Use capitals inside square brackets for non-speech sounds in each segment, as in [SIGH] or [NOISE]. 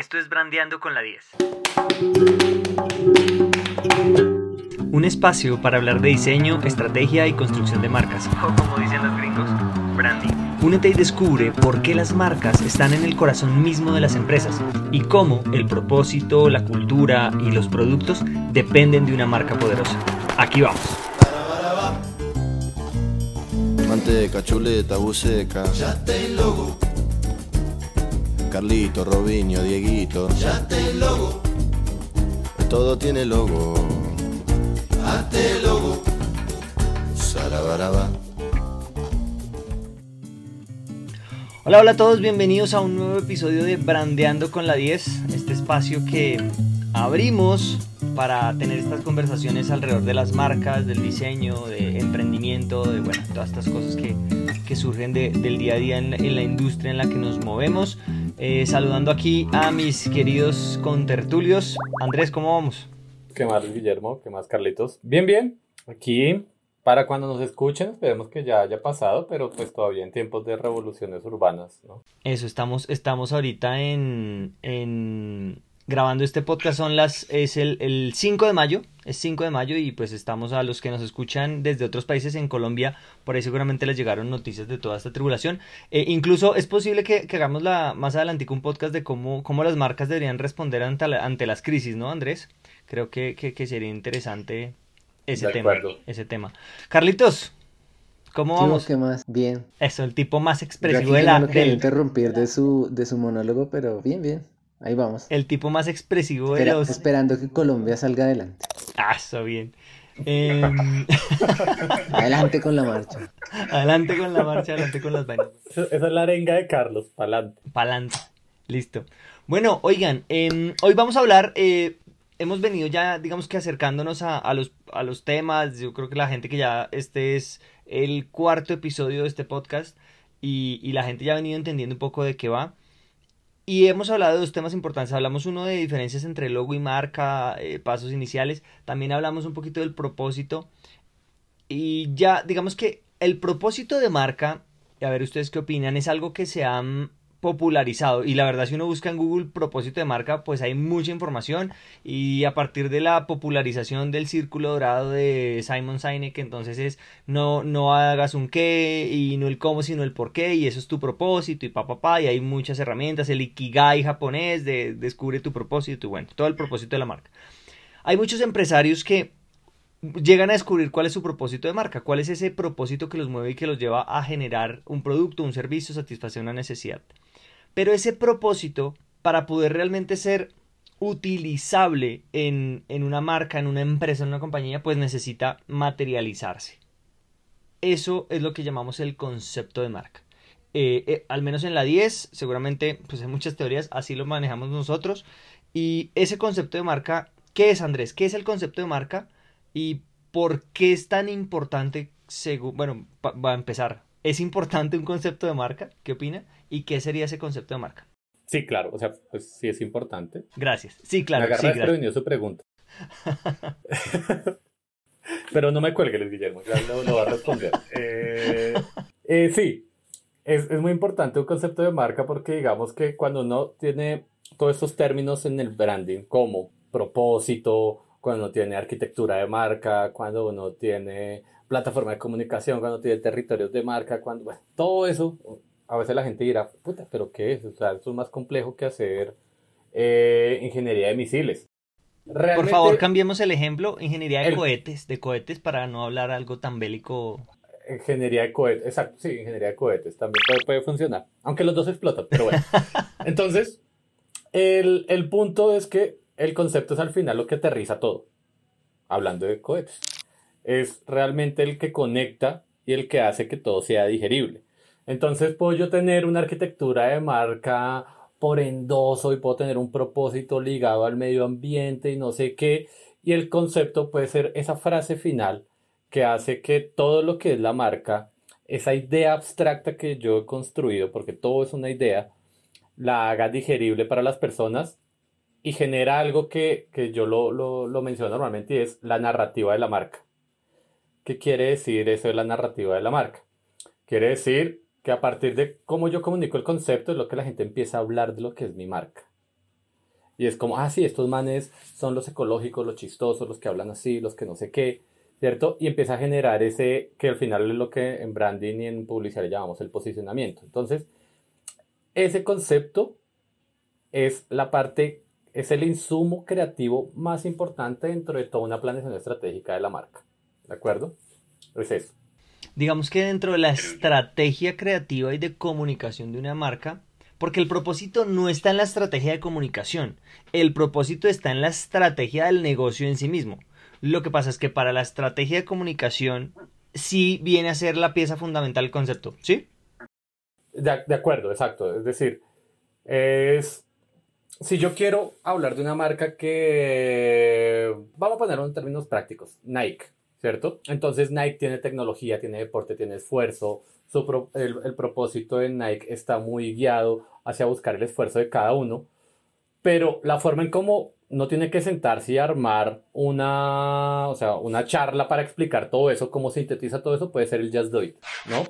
Esto es Brandeando con la 10. Un espacio para hablar de diseño, estrategia y construcción de marcas. O como dicen los gringos, branding. Únete y descubre por qué las marcas están en el corazón mismo de las empresas y cómo el propósito, la cultura y los productos dependen de una marca poderosa. Aquí vamos. Manteca, chuleta, buceca. Ya te logo, Carlito, Robinho, Dieguito. ya te logo, Todo tiene logo. hazte logo. Sarabaraba. Hola, hola a todos, bienvenidos a un nuevo episodio de Brandeando con la 10, este espacio que abrimos para tener estas conversaciones alrededor de las marcas, del diseño, de emprendimiento, de bueno, todas estas cosas que, que surgen de- del día a día en la industria en la que nos movemos. Eh, saludando aquí a mis queridos contertulios. Andrés, ¿cómo vamos? ¿Qué más, Guillermo? ¿Qué más, Carlitos? Bien, bien. Aquí, para cuando nos escuchen, esperemos que ya haya pasado, pero pues todavía en tiempos de revoluciones urbanas, ¿no? Eso, estamos, estamos ahorita en, en- grabando este podcast, son las, es el, el 5 de mayo, es 5 de mayo y pues estamos a los que nos escuchan desde otros países en Colombia, por ahí seguramente les llegaron noticias de toda esta tribulación. Eh, incluso es posible que, que hagamos la, más adelante un podcast de cómo, cómo las marcas deberían responder ante, la- ante las crisis, ¿no, Andrés? Creo que, que, que sería interesante ese De tema, acuerdo. ese tema. Carlitos, ¿cómo vamos? ¿Qué más? Bien. Eso, el tipo más expresivo de no lo del, interrumpir de su, de su monólogo, pero bien, bien. Ahí vamos. el tipo más expresivo de Espera- los... Esperando que Colombia salga adelante. Ah, está bien. Em, [LAUGHS] Adelante con la marcha. adelante con la marcha, adelante con las vainas. Esa es la arenga de Carlos, pa'lante. Pa'lante. Listo. Bueno, oigan, em, hoy vamos a hablar. eh, hemos venido ya, digamos que acercándonos a, a los, a los temas. Yo creo que la gente que ya este es el cuarto episodio de este podcast y, y la gente ya ha venido entendiendo un poco de qué va. Y hemos hablado de dos temas importantes. Hablamos uno de diferencias entre logo y marca, eh, pasos iniciales. También hablamos un poquito del propósito. Y ya, digamos que el propósito de marca, a ver ustedes qué opinan, es algo que se ha mm, popularizado. Y la verdad, si uno busca en Google propósito de marca, pues hay mucha información. Y a partir de la popularización del círculo dorado de Simon Sinek, entonces es no, no hagas un qué y no el cómo, sino el por qué. Y eso es tu propósito y pa, pa, pa. Y hay muchas herramientas. El Ikigai japonés de descubre tu propósito y bueno, todo el propósito de la marca. Hay muchos empresarios que llegan a descubrir cuál es su propósito de marca, cuál es ese propósito que los mueve y que los lleva a generar un producto, un servicio, satisfacer una necesidad. Pero ese propósito, para poder realmente ser utilizable en, en una marca, en una empresa, en una compañía, pues necesita materializarse. Eso es lo que llamamos el concepto de marca. Eh, eh, al menos en la 10, seguramente, pues hay muchas teorías, así lo manejamos nosotros. Y ese concepto de marca, ¿qué es Andrés? ¿Qué es el concepto de marca? ¿Y por qué es tan importante, según, bueno, va a empezar, ¿es importante un concepto de marca? ¿Qué opina? ¿Y qué sería ese concepto de marca? Sí, claro, o sea, pues sí es importante. Gracias. Sí, claro, me agarra sí, gracias. su pregunta. [LAUGHS] Pero no me cuelgue, Luis Guillermo, ya lo, lo va a responder. Eh, eh, sí, es, es muy importante un concepto de marca porque digamos que cuando uno tiene todos estos términos en el branding, como propósito, cuando uno tiene arquitectura de marca, cuando uno tiene plataforma de comunicación, cuando tiene territorios de marca, cuando, bueno, todo eso, a veces la gente dirá, puta, pero ¿qué es? O sea, eso es más complejo que hacer eh, ingeniería de misiles. Por Realmente- favor, cambiemos el ejemplo, ingeniería de El- cohetes, de cohetes para no hablar algo tan bélico. Ingeniería de cohetes, exacto, sí, ingeniería de cohetes también puede, puede funcionar, aunque los dos explotan, pero bueno. [LAUGHS] Entonces, el, el punto es que el concepto es al final lo que aterriza todo, hablando de cohetes. Es realmente el que conecta y el que hace que todo sea digerible. Entonces, puedo yo tener una arquitectura de marca por endoso y puedo tener un propósito ligado al medio ambiente y no sé qué, y el concepto puede ser esa frase final que hace que todo lo que es la marca, esa idea abstracta que yo he construido, porque todo es una idea, la haga digerible para las personas y genera algo que, que yo lo, lo, lo menciono normalmente y es la narrativa de la marca. ¿Qué quiere decir eso de la narrativa de la marca? Quiere decir que a partir de cómo yo comunico el concepto es lo que la gente empieza a hablar de lo que es mi marca. Y es como, ah, sí, estos manes son los ecológicos, los chistosos, los que hablan así, los que no sé qué, ¿cierto? Y empieza a generar ese, que al final es lo que en branding y en publicidad llamamos el posicionamiento. Entonces, ese concepto es la parte, es el insumo creativo más importante dentro de toda una planeación estratégica de la marca. ¿De acuerdo? Es eso. Digamos que dentro de la estrategia creativa y de comunicación de una marca, porque el propósito no está en la estrategia de comunicación, el propósito está en la estrategia del negocio en sí mismo. Lo que pasa es que para la estrategia de comunicación sí viene a ser la pieza fundamental el concepto, ¿sí? De, de acuerdo, exacto. Es decir, es si yo quiero hablar de una marca que, vamos a ponerlo en términos prácticos, Nike, ¿cierto? Entonces Nike tiene tecnología, tiene deporte, tiene esfuerzo, el, propósito de Nike está muy guiado hacia buscar el esfuerzo de cada uno, pero la forma en cómo no tiene que sentarse y armar una, o sea, una charla para explicar todo eso, cómo sintetiza todo eso, puede ser el Just Do It, ¿no?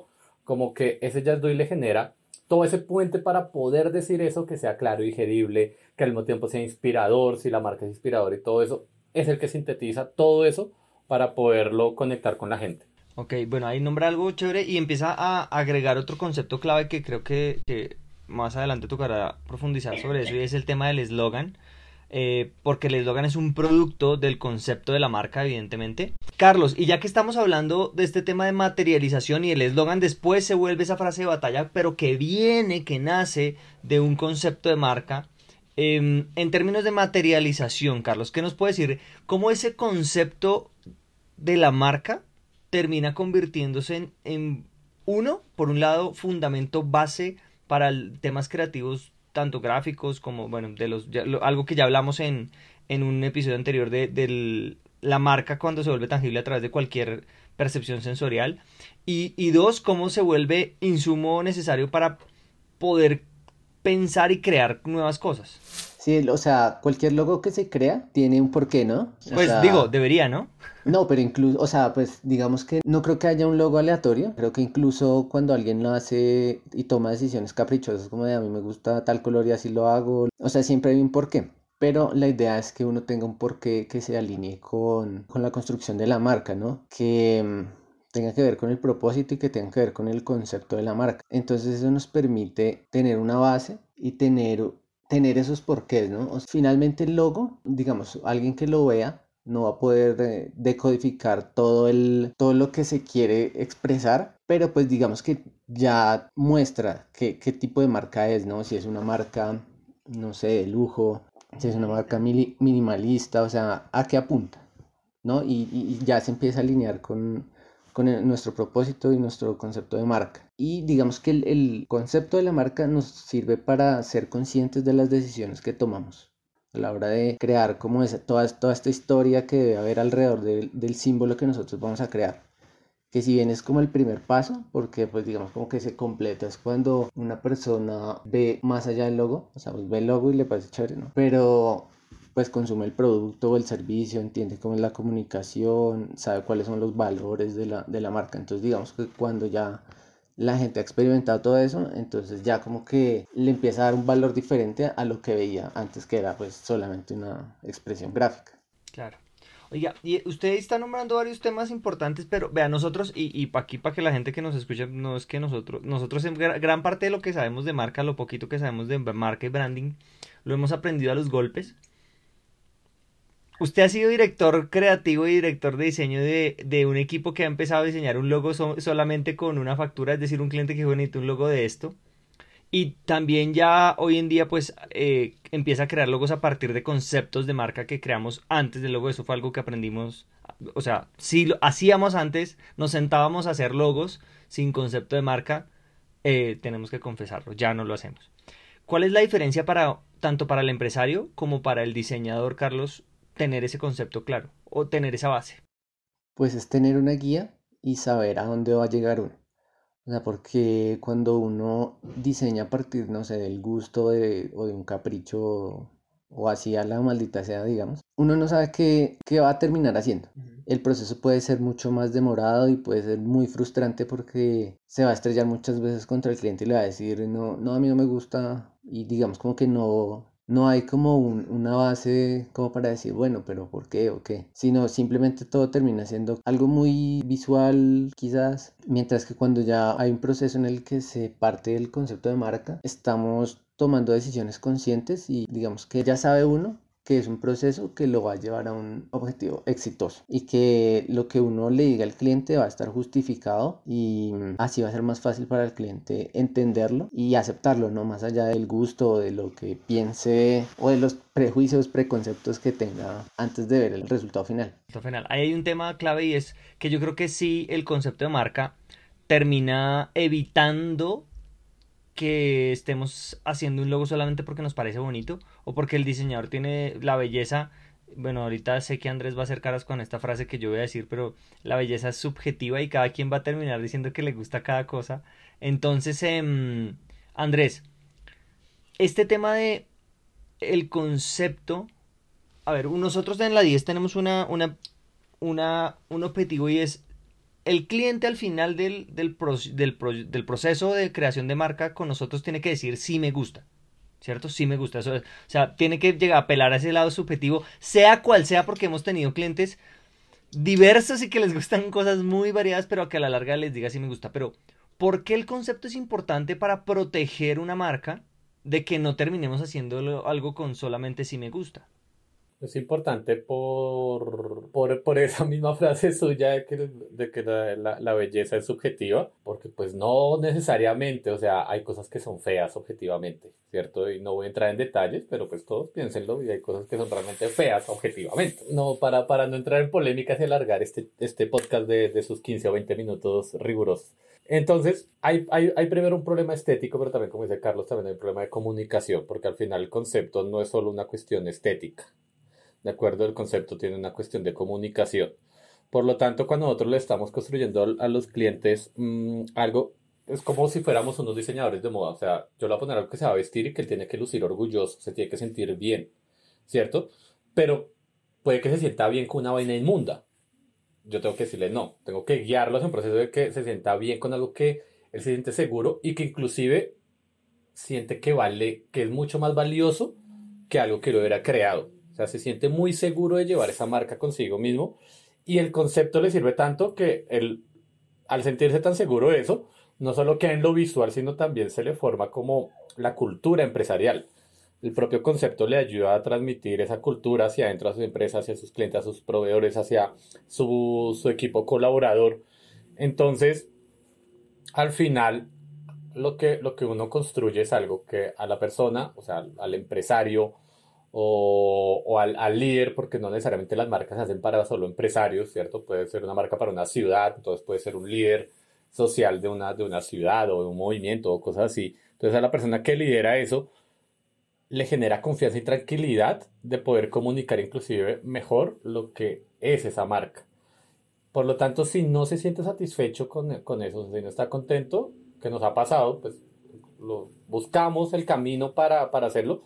Como que ese Just Do It le genera todo ese puente para poder decir eso que sea claro y digerible, que al mismo tiempo sea inspirador, si la marca es inspiradora y todo eso, es el que sintetiza todo eso para poderlo conectar con la gente. Ok, bueno, ahí nombra algo chévere y empieza a agregar otro concepto clave que creo que, que más adelante tocará profundizar sobre eso y es el tema del eslogan. Eh, porque el eslogan es un producto del concepto de la marca, evidentemente. Carlos, y ya que estamos hablando de este tema de materialización y el eslogan después se vuelve esa frase de batalla, pero que viene, que nace de un concepto de marca. Em, en términos de materialización, Carlos, ¿qué nos puede decir? ¿Cómo ese concepto de la marca termina convirtiéndose en, en uno, por un lado, fundamento base para temas creativos tanto gráficos como, bueno, de los, algo que ya hablamos en, en un episodio anterior de, de, la marca cuando se vuelve tangible a través de cualquier percepción sensorial. Y, y dos, cómo se vuelve insumo necesario para poder pensar y crear nuevas cosas. Sí, o sea, cualquier logo que se crea tiene un porqué, ¿no? pues digo, debería, ¿no? No, pero incluso, o sea, pues digamos que no creo que haya un logo aleatorio. Creo que incluso cuando alguien lo hace y toma decisiones caprichosas, como de a mí me gusta tal color y así lo hago, o sea, siempre hay un porqué. Pero la idea es que uno tenga un porqué que se alinee con, con la construcción de la marca, ¿no? Que mm, tenga que ver con el propósito y que tenga que ver con el concepto de la marca. Entonces eso nos permite tener una base y tener, tener esos porqués, ¿no? finalmente el logo, digamos, alguien que lo vea no va a poder eh, decodificar todo, el, todo lo que se quiere expresar, pero pues digamos que ya muestra qué, qué tipo de marca es, ¿no? Si es una marca, no sé, de lujo, si es una marca minimalista, o sea, a qué apunta, ¿no? Y, y ya se empieza a alinear con, con nuestro propósito y nuestro concepto de marca. Y digamos que el, el, concepto de la marca nos sirve para ser conscientes de las decisiones que tomamos a la hora de crear como esa, toda, toda esta historia que debe haber alrededor del símbolo que nosotros vamos a crear. Que si bien es como el primer paso, porque pues digamos como que se completa, es cuando una persona ve más allá del logo, o sea, ve el logo y le parece chévere, ¿no? Pero pues consume el producto o el servicio, entiende cómo es la comunicación, sabe cuáles son los valores de la, de la marca. Entonces digamos que cuando ya la gente ha experimentado todo eso, entonces ya como que le empieza a dar un valor diferente a lo que veía antes que era pues solamente una expresión gráfica. Claro. Oiga, y usted está nombrando varios temas importantes, pero vea, nosotros, y, y aquí, para que la gente que nos escucha, no es que nosotros, nosotros en gran parte de lo que sabemos de marca, lo poquito que sabemos de marca y branding, lo hemos aprendido a los golpes. Usted ha sido director creativo y director de diseño de, un equipo que ha empezado a diseñar un logo solamente con una factura, es decir, un cliente que necesita un logo de esto. Y también ya hoy en día pues eh, empieza a crear logos a partir de conceptos de marca que creamos antes del logo. Eso fue algo que aprendimos. O sea, si lo hacíamos antes, nos sentábamos a hacer logos sin concepto de marca, eh, tenemos que confesarlo, ya no lo hacemos. ¿Cuál es la diferencia para tanto para el empresario como para el diseñador, Carlos, tener ese concepto claro o tener esa base? Pues es tener una guía y saber a dónde va a llegar uno. O sea, porque cuando uno diseña a partir, no sé, del gusto de, o de un capricho o así a la maldita sea, digamos, uno no sabe qué, qué va a terminar haciendo. El proceso puede ser mucho más demorado y puede ser muy frustrante porque se va a estrellar muchas veces contra el cliente y le va a decir, no, no, a mí no me gusta y digamos como que no, no hay como una base como para decir, bueno, pero ¿por qué o qué? Sino simplemente todo termina siendo algo muy visual quizás, mientras que cuando ya hay un proceso en el que se parte del concepto de marca, estamos tomando decisiones conscientes y digamos que ya sabe uno que es un proceso que lo va a llevar a un objetivo exitoso y que lo que uno le diga al cliente va a estar justificado y así va a ser más fácil para el cliente entenderlo y aceptarlo, no más allá del gusto de lo que piense o de los prejuicios, preconceptos que tenga antes de ver el resultado final. final. Ahí hay un tema clave y es que yo creo que sí el concepto de marca termina evitando que estemos haciendo un logo solamente porque nos parece bonito o porque el diseñador tiene la belleza. Bueno, ahorita sé que Andrés va a hacer caras con esta frase que yo voy a decir, pero la belleza es subjetiva y cada quien va a terminar diciendo que le gusta cada cosa. Entonces, eh, Andrés, este tema de el concepto, a ver, nosotros en la 10 tenemos una, una, una, un objetivo y es el cliente al final del, del, del, proceso de creación de marca con nosotros tiene que decir sí me gusta. ¿Cierto? Sí me gusta. o sea, tiene que llegar a apelar a ese lado subjetivo, sea cual sea, porque hemos tenido clientes diversos y que les gustan [LAUGHS] cosas muy variadas, pero que a la larga les diga sí me gusta. Pero, ¿por qué el concepto es importante para proteger una marca de que no terminemos haciendo algo con solamente sí me gusta? Es importante por, por, por, esa [LAUGHS] misma frase suya de que, de que la, la, belleza es subjetiva, porque pues no necesariamente, o sea, hay cosas que son feas objetivamente, ¿cierto? Y no voy a entrar en detalles, pero pues todos piénsenlo y hay cosas que son realmente feas objetivamente. No, para, para no entrar en polémicas y alargar este, este podcast de, de sus 15 o 20 minutos rigurosos. Entonces, hay, hay, hay, primero un problema estético, pero también, como dice Carlos, también hay un problema de comunicación, porque al final el concepto no es solo una cuestión estética, ¿de acuerdo? El concepto tiene una cuestión de comunicación. Por lo tanto, cuando nosotros le estamos construyendo a los clientes mm, algo, es como si fuéramos unos diseñadores de moda. O sea, yo le voy a poner algo que se va a vestir y que él tiene que lucir orgulloso, se tiene que sentir bien, ¿cierto? Pero puede que se sienta bien con una vaina inmunda. Yo tengo que decirle no, tengo que guiarlos en un proceso de que se sienta bien con algo que él se siente seguro y que inclusive siente que vale, que es mucho más valioso que algo que lo hubiera creado. Se siente muy seguro de llevar esa marca consigo mismo y el concepto le sirve tanto que él, al sentirse tan seguro de eso, no solo queda en lo visual, sino también se le forma como la cultura empresarial. El propio concepto le ayuda a transmitir esa cultura hacia adentro a sus empresas, hacia sus clientes, a sus proveedores, hacia su, su equipo colaborador. Entonces, al final, lo que, lo que uno construye es algo que a la persona, o sea, al empresario, o, o al, al, líder, porque no necesariamente las marcas se hacen para solo empresarios, ¿cierto? Puede ser una marca para una ciudad, entonces puede ser un líder social de una, de una ciudad o de un movimiento o cosas así. Entonces a la persona que lidera eso le genera confianza y tranquilidad de poder comunicar inclusive mejor lo que es esa marca. Por lo tanto, si no se siente satisfecho con, con eso, si no está contento, que nos ha pasado, pues buscamos el camino para, para hacerlo,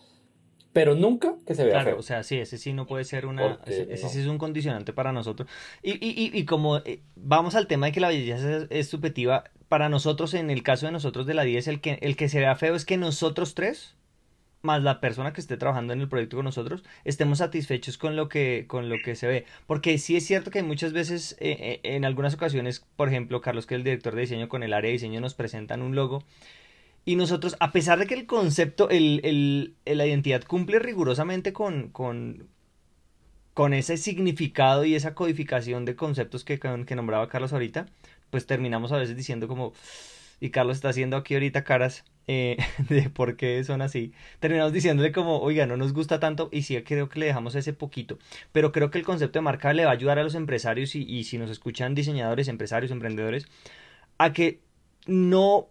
pero nunca que se vea claro, o sea, sí, ese sí no puede ser una, ese, sí es un condicionante para nosotros. Y, y, y, como eh, vamos al tema de que la belleza es, subjetiva, para nosotros, en el caso de nosotros de la 10, el que, el que se vea feo es que nosotros tres, más la persona que esté trabajando en el proyecto con nosotros, estemos satisfechos con lo que, con lo que se ve. Porque sí es cierto que muchas veces, eh, eh, en algunas ocasiones, por ejemplo, Carlos, que es el director de diseño con el área de diseño, nos presentan un logo y nosotros, a pesar de que el concepto, el, el, la identidad cumple rigurosamente con, con, con, ese significado y esa codificación de conceptos que, que nombraba Carlos ahorita, pues terminamos a veces diciendo como, y Carlos está haciendo aquí ahorita caras eh, [LAUGHS] de por qué son así, terminamos diciéndole como, oiga, no nos gusta tanto y sí creo que le dejamos ese poquito, pero creo que el concepto de marca le va a ayudar a los empresarios y, y si nos escuchan diseñadores, empresarios, emprendedores, a que no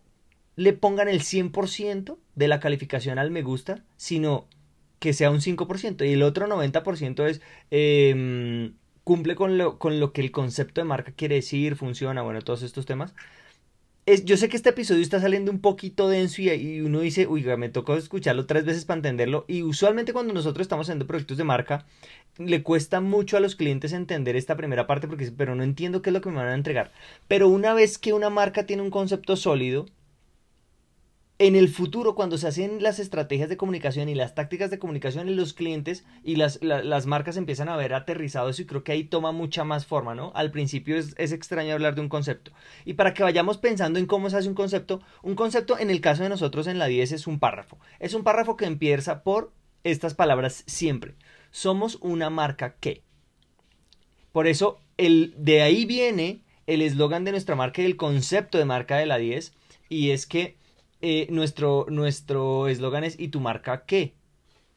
le pongan el 100% de la calificación al me gusta, sino que sea un 5% y el otro 90% es em, cumple con lo, con lo que el concepto de marca quiere decir, funciona, bueno, todos estos temas. Es, yo sé que este episodio está saliendo un poquito denso y, y uno dice, uy, me tocó escucharlo tres veces para entenderlo. Y usualmente cuando nosotros estamos haciendo proyectos de marca, le cuesta mucho a los clientes entender esta primera parte porque, pero no entiendo qué es lo que me van a entregar. Pero una vez que una marca tiene un concepto sólido, en el futuro, cuando se hacen las estrategias de comunicación y las tácticas de comunicación los clientes y las, las marcas empiezan a ver aterrizado eso y creo que ahí toma mucha más forma, ¿no? Al principio es, es, extraño hablar de un concepto. Y para que vayamos pensando en cómo se hace un concepto, un concepto en el caso de nosotros en la 10 es un párrafo. Es un párrafo que empieza por estas palabras siempre. Somos una marca que. Por eso, el, de ahí viene el eslogan de nuestra marca y el concepto de marca de la 10 y es que eh, nuestro nuestro eslogan es ¿y tu marca qué?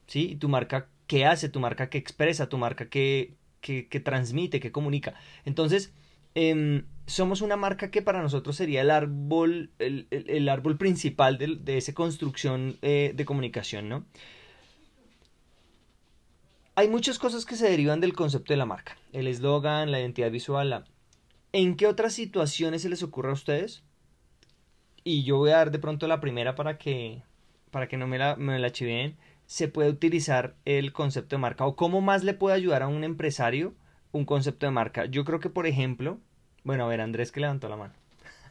¿Sí? ¿Y tu marca qué hace? ¿Tu marca qué expresa? ¿Tu marca qué, qué, transmite? ¿Qué comunica? Entonces, em, somos una marca que para nosotros sería el árbol, el, árbol principal de, de esa construcción eh, de comunicación, ¿no? Hay muchas cosas que se derivan del concepto de la marca. El eslogan, la identidad visual. ¿En qué otras situaciones se les ocurre a ustedes y yo voy a dar de pronto la primera para que, para que no me la, me la chiveen, se puede utilizar el concepto de marca o cómo más le puede ayudar a un empresario un concepto de marca. Yo creo que, por ejemplo, bueno, a ver, Andrés que levantó la mano.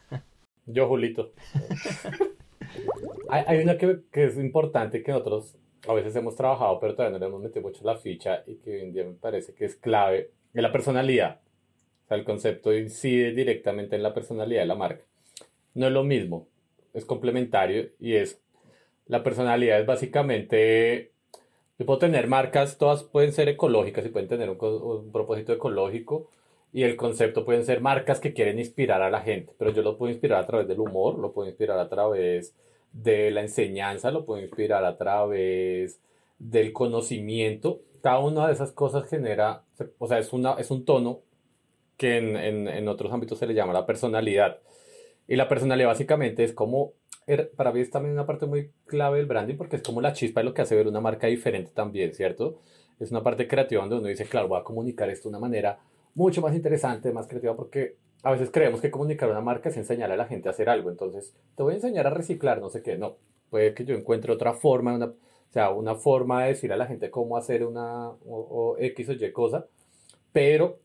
[LAUGHS] Yo, Julito. [LAUGHS] hay, hay, una que, que, es importante que nosotros a veces hemos trabajado, pero todavía no le hemos metido mucho la ficha y que hoy en día me parece que es clave, es la personalidad. O sea, el concepto incide directamente en la personalidad de la marca no es lo mismo, es complementario y es la personalidad es básicamente yo puedo tener marcas, todas pueden ser ecológicas y pueden tener un, propósito ecológico y el concepto pueden ser marcas que quieren inspirar a la gente, pero yo lo puedo inspirar a través del humor, lo puedo inspirar a través de la enseñanza, lo puedo inspirar a través del conocimiento. Cada una de esas cosas genera, o sea, es, una, es un tono que en, en, en otros ámbitos se le llama la personalidad. Y la personalidad básicamente es como, er, para mí es también una parte muy clave del branding porque es como la chispa de lo que hace ver una marca diferente también, ¿cierto? Es una parte creativa donde uno dice, claro, voy a comunicar esto de una manera mucho más interesante, más creativa, porque a veces creemos que comunicar una marca es enseñar a la gente a hacer algo. Entonces, te voy a enseñar a reciclar, no sé qué. No, puede que yo encuentre otra forma, una, o sea, una forma de decir a la gente cómo hacer una o X o Y cosa, pero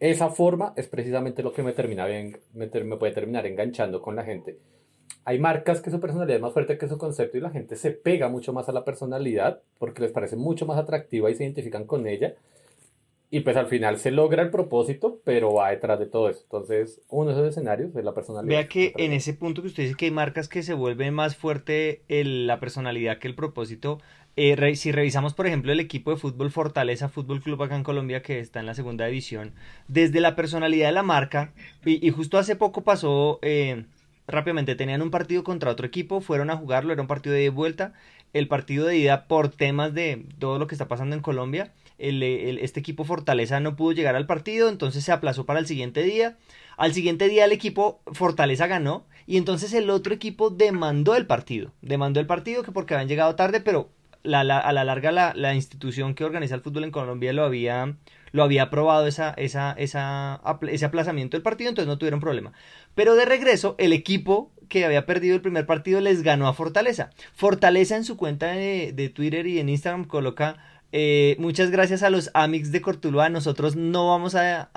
esa forma es precisamente lo que me, termina bien, me, puede terminar enganchando con la gente. Hay marcas que su personalidad es más fuerte que su concepto y la gente se pega mucho más a la personalidad porque les parece mucho más atractiva y se identifican con ella. Y pues al final se logra el propósito, pero va detrás de todo eso. Entonces, uno de esos escenarios es la personalidad. Vea que en ese punto que usted dice que hay marcas que se vuelven más fuerte la personalidad que el propósito, eh, si revisamos, por ejemplo, el equipo de fútbol Fortaleza Fútbol Club acá en Colombia, que está en la segunda división, desde la personalidad de la marca, y, justo hace poco pasó, eh, rápidamente, tenían un partido contra otro equipo, fueron a jugarlo, era un partido de vuelta, el partido de ida por temas de todo lo que está pasando en Colombia, este equipo Fortaleza no pudo llegar al partido, entonces se aplazó para el siguiente día. Al siguiente día el equipo Fortaleza ganó y entonces el otro equipo demandó el partido. Demandó el partido que porque habían llegado tarde, pero a la larga la, institución que organiza el fútbol en Colombia lo había, lo había aprobado ese aplazamiento del partido, entonces no tuvieron problema. Pero de regreso, el equipo que había perdido el primer partido les ganó a Fortaleza. Fortaleza en su cuenta de, Twitter y en Instagram coloca eh, muchas gracias a los Amix de Cortuluá. Nosotros no vamos a,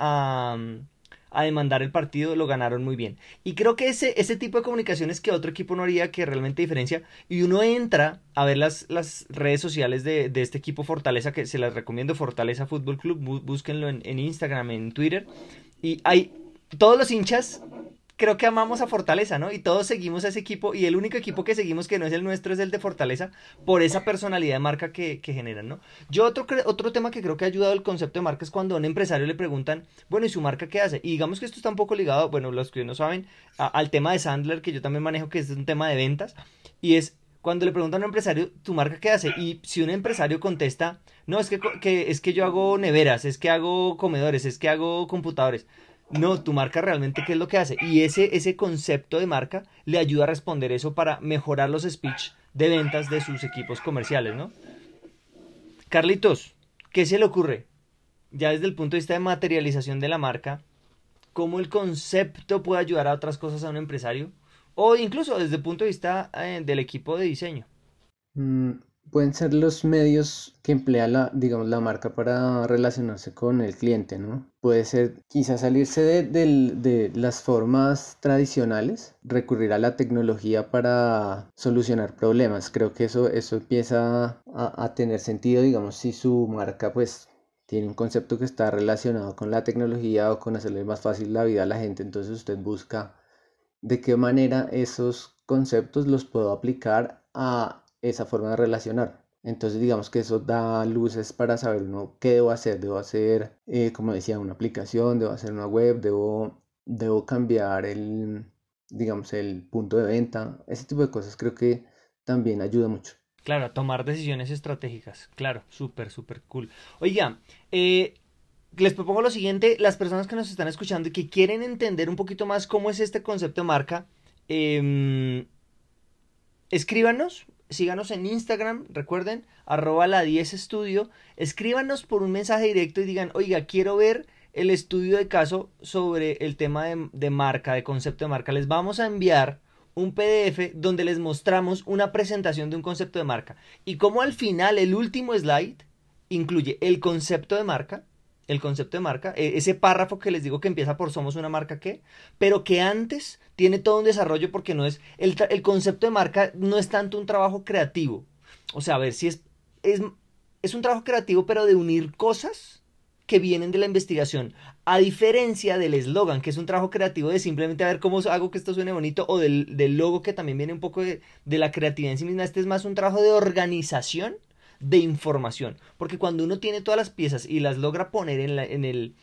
a demandar el partido, lo ganaron muy bien. Y creo que ese, ese tipo de comunicaciones que otro equipo no haría, que realmente diferencia, y uno entra a ver las, las redes sociales de, de este equipo Fortaleza, que se las recomiendo, Fortaleza Fútbol Club, búsquenlo en, en Instagram, en Twitter, y hay todos los hinchas creo que amamos a Fortaleza, ¿no? Y todos seguimos a ese equipo y el único equipo que seguimos que no es el nuestro es el de Fortaleza por esa personalidad de marca que, generan, ¿no? Yo otro, otro tema que creo que ha ayudado el concepto de marca es cuando a un empresario le preguntan, bueno, ¿y su marca qué hace? Y digamos que esto está un poco ligado, bueno, los que no saben, al tema de Sandler, que yo también manejo, que es un tema de ventas, y es cuando le preguntan a un empresario, ¿tu marca qué hace? Y si un empresario contesta, no, es que, que, es que yo hago neveras, es que hago comedores, es que hago computadores. No, tu marca realmente qué es lo que hace. Y ese, ese concepto de marca le ayuda a responder eso para mejorar los speech de ventas de sus equipos comerciales, ¿no? Carlitos, ¿qué se le ocurre? Ya desde el punto de vista de materialización de la marca, ¿cómo el concepto puede ayudar a otras cosas a un empresario? O incluso desde el punto de vista eh, del equipo de diseño. Mm, pueden ser los medios que emplea la, digamos, la marca para relacionarse con el cliente, ¿no? Puede ser quizás salirse de, de, las formas tradicionales, recurrir a la tecnología para solucionar problemas. Creo que eso, eso empieza a, a tener sentido, digamos, si su marca pues tiene un concepto que está relacionado con la tecnología o con hacerle más fácil la vida a la gente, entonces usted busca de qué manera esos conceptos los puedo aplicar a esa forma de relacionar. Entonces digamos que eso da luces para saber uno qué debo hacer. Debo hacer, eh, como decía, una aplicación, debo hacer una web, debo, debo cambiar el, digamos, el punto de venta. Ese tipo de cosas creo que también ayuda mucho. Claro, a tomar decisiones estratégicas. Claro, súper, súper cool. Oiga, eh, les propongo lo siguiente, las personas que nos están escuchando y que quieren entender un poquito más cómo es este concepto de marca, eh, escríbanos, síganos en Instagram, recuerden, arroba la 10 estudio, escríbanos por un mensaje directo y digan, oiga, quiero ver el estudio de caso sobre el tema de, de marca, de concepto de marca. Les vamos a enviar un PDF donde les mostramos una presentación de un concepto de marca y como al final el último slide incluye el concepto de marca, el concepto de marca, e, ese párrafo que les digo que empieza por somos una marca que, pero que antes tiene todo un desarrollo porque no es, el, el concepto de marca no es tanto un trabajo creativo. O sea, a ver si es, es, es un trabajo creativo, pero de unir cosas que vienen de la investigación, a diferencia del eslogan, que es un trabajo creativo de simplemente a ver cómo hago que esto suene bonito, o del, del logo que también viene un poco de, de la creatividad en sí misma, este es más un trabajo de organización de información. Porque cuando uno tiene todas las piezas y las logra poner en la, en el,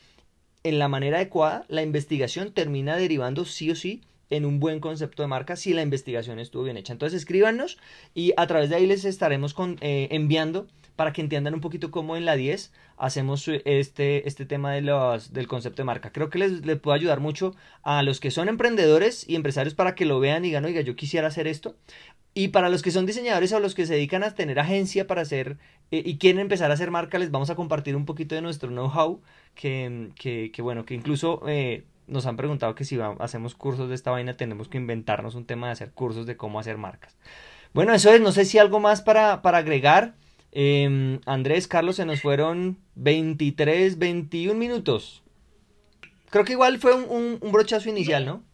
en la manera adecuada, la investigación termina derivando sí o sí en un buen concepto de marca si la investigación estuvo bien hecha. Entonces escríbanos y a través de ahí les estaremos eh, enviando para que entiendan un poquito cómo en la 10 hacemos este, este tema de los, del concepto de marca. Creo que les, les puede ayudar mucho a los que son emprendedores y empresarios para que lo vean y digan, oiga, yo quisiera hacer esto. Y para los que son diseñadores o los que se dedican a tener agencia para hacer eh, y quieren empezar a hacer marca, les vamos a compartir un poquito de nuestro know-how, que, que, bueno, que incluso eh, nos han preguntado que si hacemos cursos de esta vaina tenemos que inventarnos un tema de hacer cursos de cómo hacer marcas. Bueno, eso es, no sé si algo más para, para agregar. Eh, Andrés, Carlos, se nos fueron 23, 21 minutos. Creo que igual fue un brochazo inicial, ¿no?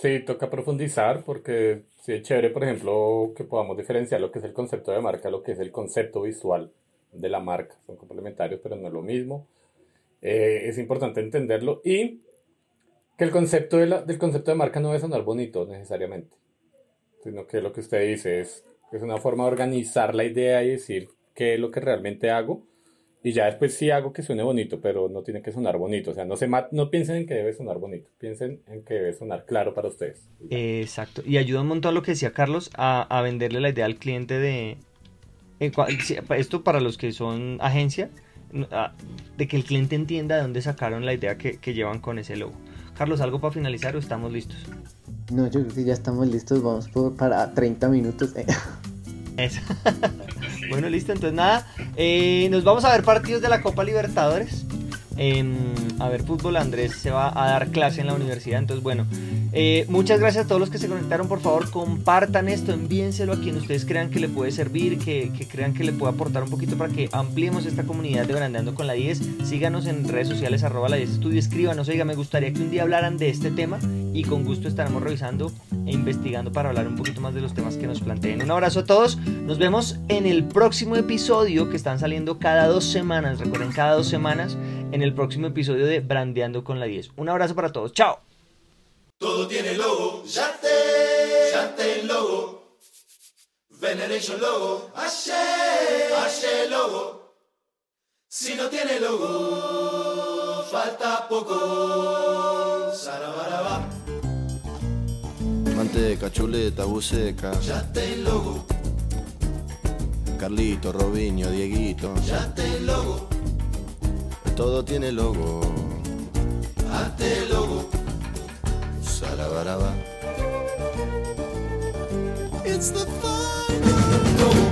Sí, toca profundizar porque sí es chévere, por ejemplo, que podamos diferenciar lo que es el concepto de marca, lo que es el concepto visual de la marca. Son complementarios, pero no es lo mismo. Eh, es importante entenderlo y que el concepto de la, del concepto de marca no debe sonar bonito necesariamente, sino que lo que usted dice es, es una forma de organizar la idea y decir qué es lo que realmente hago y ya después sí hago que suene bonito, pero no tiene que sonar bonito. O sea, no, se no piensen en que debe sonar bonito, piensen en que debe sonar claro para ustedes. Exacto. Y ayuda un montón lo que decía Carlos a, a venderle la idea al cliente de... Esto para los que son agencia, de que el cliente entienda de dónde sacaron la idea que, que llevan con ese logo. Carlos, ¿algo para finalizar o estamos listos? No, yo creo que ya estamos listos. Vamos por, para 30 minutos. Eso. [LAUGHS] bueno, listo. Entonces, nada. Eh, nos vamos a ver partidos de la Copa Libertadores. Eh, a ver fútbol. Andrés se va a dar clase en la universidad. Entonces, bueno. Eh, muchas gracias a todos los que se conectaron. Por favor, compartan esto, envíenselo a quien ustedes crean que le puede servir, que, que, crean que le puede aportar un poquito para que ampliemos esta comunidad de Brandeando con la 10. Síganos en redes sociales, arroba la 10 estudio, escríbanos, oiga, me gustaría que un día hablaran de este tema y con gusto estaremos revisando e investigando para hablar un poquito más de los temas que nos planteen. Un abrazo a todos, nos vemos en el próximo episodio que están saliendo cada dos semanas, recuerden, cada dos semanas, en el próximo episodio de Brandeando con la 10. Un abrazo para todos, chao. Todo tiene logo, Yate, Yate logo, Veneration logo, Ashe, Ashe logo. Si no tiene logo, falta poco. Sarabaraba. Manteca, chuleta, buceca. Yate logo, Carlito, Robinho, Dieguito. Yate logo, Todo tiene logo. Ate logo. It's the final.